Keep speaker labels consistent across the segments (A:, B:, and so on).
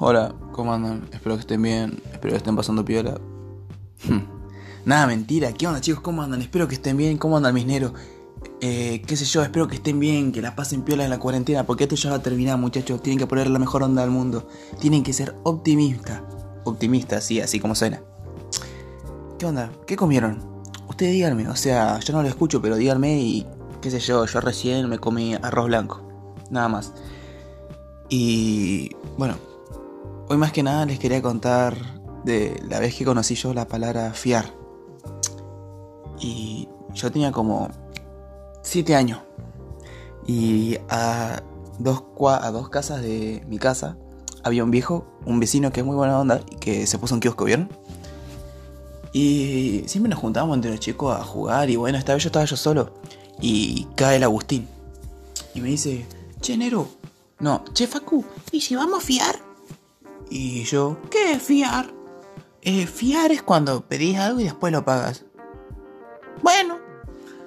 A: Hola, ¿cómo andan? Espero que estén bien, espero que estén pasando piola. Nada, mentira, ¿qué onda chicos? ¿Cómo andan? Espero que estén bien, ¿cómo andan mis? Eh, qué sé yo, espero que estén bien, que la pasen piola en la cuarentena, porque esto ya va a terminar muchachos, tienen que poner la mejor onda del mundo, tienen que ser optimistas, optimistas, sí, así como suena. ¿Qué onda? ¿Qué comieron? Ustedes díganme, o sea, yo no lo escucho, pero díganme y qué sé yo, yo recién me comí arroz blanco, nada más. Y bueno, Hoy más que nada les quería contar de la vez que conocí yo la palabra fiar. Y yo tenía como 7 años. Y a dos, a dos casas de mi casa había un viejo, un vecino que es muy buena onda y que se puso un kiosco, ¿vieron? Y siempre nos juntábamos entre los chicos a jugar y bueno, esta vez yo estaba yo solo y cae el Agustín. Y me dice, che, Nero, no, che, Facu, ¿y si vamos a fiar? Y yo, ¿qué es fiar? Eh, fiar es cuando pedís algo y después lo pagas. Bueno,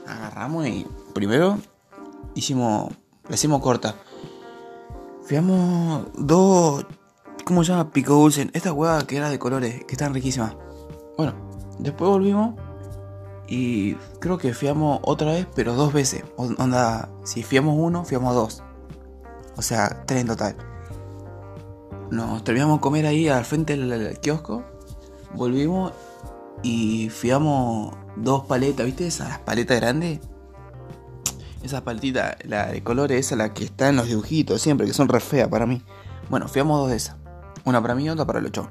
A: agarramos y primero hicimos, le hicimos corta. Fiamos dos, ¿cómo se llama? Pico dulce. Esta hueá que era de colores, que están riquísimas. Bueno, después volvimos y creo que fiamos otra vez, pero dos veces. Onda, si fiamos uno, fiamos dos. O sea, tres en total. Nos terminamos de comer ahí al frente del, kiosco. Volvimos y fiamos dos paletas, ¿viste? Esas paletas grandes. Esas paletitas, la de colores, esa la que está en los dibujitos siempre, que son re feas para mí. Bueno, fiamos dos de esas. Una para mí y otra para el ocho.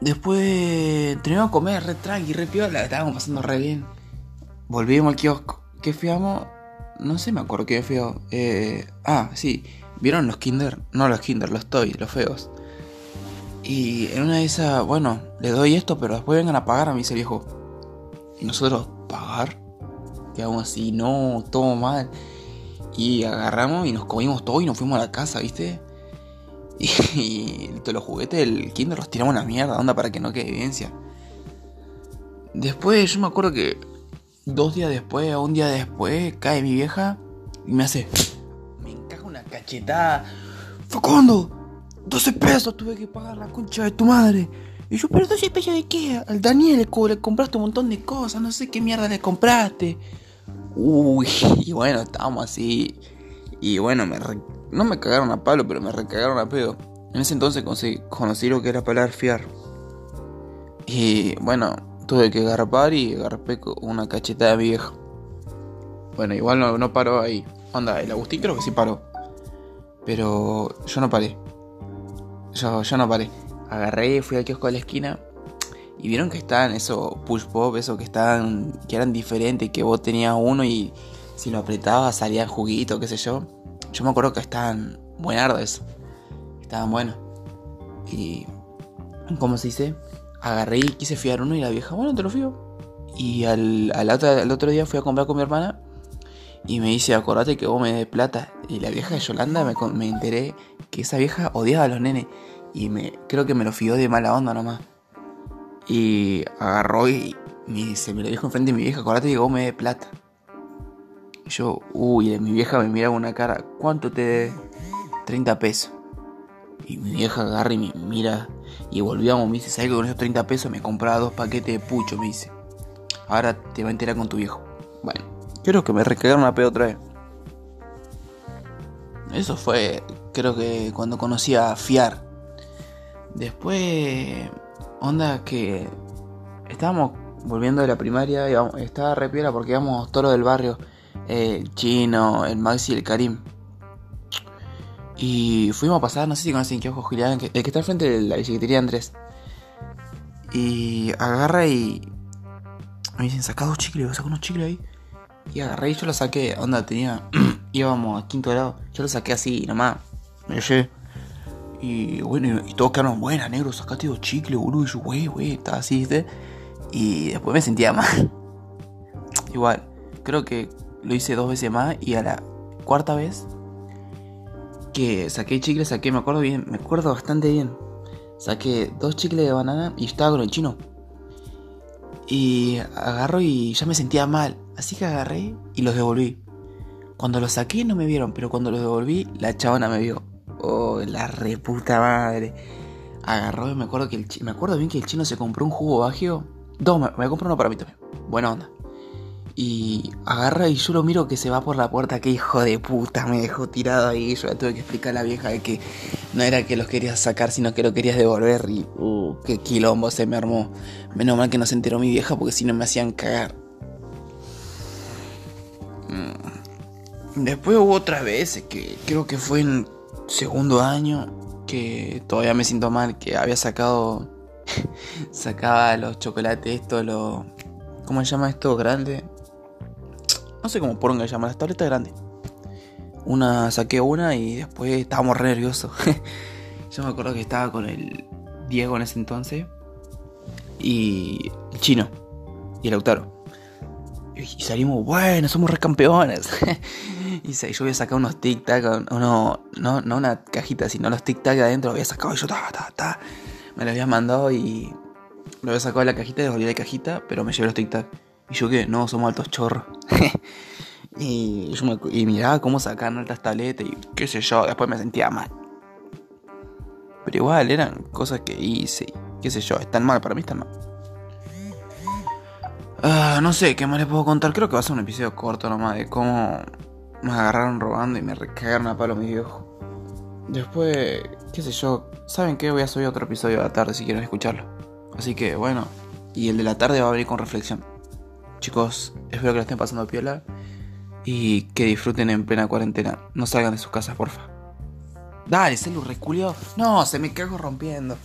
A: Después terminamos de comer re tranqui, re piola, estábamos pasando re bien. Volvimos al kiosco. ¿Qué fiamos? No sé, me acuerdo qué fiamos. Eh, ah, sí. ¿Vieron los Kinder? No los Kinder, los Toy, los feos. Y en una de esas, bueno, le doy esto, pero después vengan a pagar a mí, ese viejo. Y nosotros, ¿pagar? Quedamos así, no, todo mal. Y agarramos y nos comimos todo y nos fuimos a la casa, ¿viste? Y, todos los juguetes del Kinder los tiramos a la mierda, onda, para que no quede evidencia. Después, yo me acuerdo que dos días después, un día después, cae mi vieja y me hace cachetada. Facundo, 12 pesos tuve que pagar la concha de tu madre. Y yo, pero 12 pesos de qué? Al Daniel le, compraste un montón de cosas, no sé qué mierda le compraste. Uy, y bueno, estábamos así. Y bueno, me no me cagaron a palo, pero me recagaron a pedo. En ese entonces conocí, conocí lo que era palar fiar. Y bueno, tuve que garpar y garpé con una cachetada vieja. Bueno, igual no, no paró ahí. Onda, el Agustín creo que sí paró. Pero yo no paré. Yo, no paré. Agarré, fui al kiosco de la esquina. Y vieron que estaban esos push pop, esos que estaban. que eran diferentes, que vos tenías uno y si lo apretabas salía juguito, qué sé yo. Yo me acuerdo que estaban buenardos. Estaban buenos. Y. ¿Cómo se dice? Agarré y quise fiar uno y la vieja, bueno, te lo fío. Y al, al, otro, al otro día fui a comprar con mi hermana y me dice, acordate que vos me des plata. Y la vieja de Yolanda me, me enteré que esa vieja odiaba a los nenes. Y me, creo que me lo fió de mala onda nomás. Y agarró y me, se me lo dijo enfrente de mi vieja, acordate que vos me des plata. Y yo, uy, mi vieja me mira una cara, ¿cuánto te dé? 30 pesos. Y mi vieja agarra y me mira. Y volvíamos, me dice, ¿sabes que con esos 30 pesos me compraba dos paquetes de pucho? Me dice. Ahora te va a enterar con tu viejo. Bueno. Creo que me recagaron a pedo otra vez. Eso fue, creo que cuando conocí a Fiar. Después, onda que estábamos volviendo de la primaria, y estaba re porque íbamos todos del barrio, el chino, el Maxi y el Karim. Y fuimos a pasar, no sé si conocen que ojo el que está al frente de la bicicletería Andrés. Y agarra y me dicen, saca dos chicles, saca unos chicles ahí. Y agarré y yo lo saqué, onda, tenía, íbamos a quinto grado, yo lo saqué así nomás, me llevé. Y bueno, y, todos quedaron, buena, negro, sacaste dos chicles, boludo. Y yo, wey, wey, estaba así, ¿viste? Y después me sentía mal. Igual, creo que lo hice dos veces más y a la cuarta vez que saqué chicles, saqué, me acuerdo bien, me acuerdo bastante bien. Saqué dos chicles de banana y estaba con el chino. Y agarro y ya me sentía mal. Así que agarré y los devolví. Cuando los saqué no me vieron, pero cuando los devolví, la chabona me vio. Oh, la reputa madre. Agarró y me acuerdo que el me acuerdo bien que el chino se compró un jugo bagio. Dos, me, me compró uno para mí también. Buena onda. Y agarra y yo lo miro que se va por la puerta. Que hijo de puta, me dejó tirado ahí. Yo le tuve que explicar a la vieja de que no era que los querías sacar, sino que lo querías devolver. Y uh, qué quilombo se me armó. Menos mal que no se enteró mi vieja porque si no me hacían cagar. Después hubo otras veces que creo que fue en segundo año que todavía me siento mal que había sacado sacaba los chocolates esto los ¿cómo se llama esto grande? No sé cómo poronga se llama, las tabletas grandes. Una saqué una y después estábamos re nerviosos. Yo me acuerdo que estaba con el Diego en ese entonces y el chino y el Lautaro. Y salimos, bueno, somos recampeones. y yo había sacado unos tic-tac, no, no una cajita, sino los tic-tac adentro, lo había sacado y yo, ta, ta, ta. Me lo había mandado y lo había sacado de la cajita, devolví la cajita, pero me llevé los tic-tac. Y yo que, no, somos altos chorros. y, yo me, y miraba cómo sacaban altas tabletas y qué sé yo, después me sentía mal. Pero igual eran cosas que hice, qué sé yo, están mal, para mí están mal. Ah, no sé, ¿qué más les puedo contar? Creo que va a ser un episodio corto nomás de cómo me agarraron robando y me recagaron a palo mi viejo. Después, qué sé yo, ¿saben qué? Voy a subir otro episodio de la tarde si quieren escucharlo. Así que bueno, y el de la tarde va a venir con reflexión. Chicos, espero que lo estén pasando piola y que disfruten en plena cuarentena. No salgan de sus casas, porfa. Dale, celu reculiado. No, se me cago rompiendo.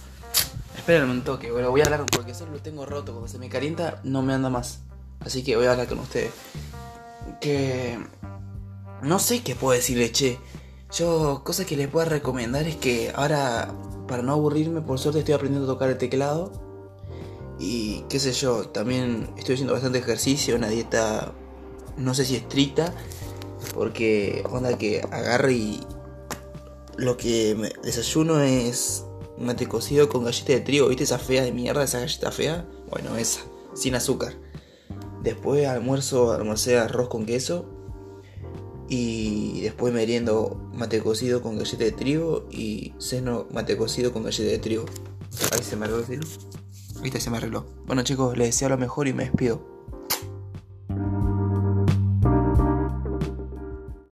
A: Esperen un toque, bueno, voy a hablar porque solo lo tengo roto. Cuando se me calienta, no me anda más. Así que voy a hablar con ustedes. Que. No sé qué puedo decirle, che. Yo, cosa que les puedo recomendar es que ahora, para no aburrirme, por suerte estoy aprendiendo a tocar el teclado. Y qué sé yo, también estoy haciendo bastante ejercicio, una dieta no sé si estricta, porque onda que agarro y lo que me desayuno es mate cocido con galleta de trigo, ¿viste esa fea de mierda, esa galleta fea? Bueno, esa, sin azúcar. Después almuerzo, almorcé arroz con queso. Y después meriendo mate cocido con galleta de trigo y seno mate cocido con galleta de trigo. Ahí se me arregló, ¿Viste? Se me arregló. Bueno chicos, les deseo lo mejor y me despido.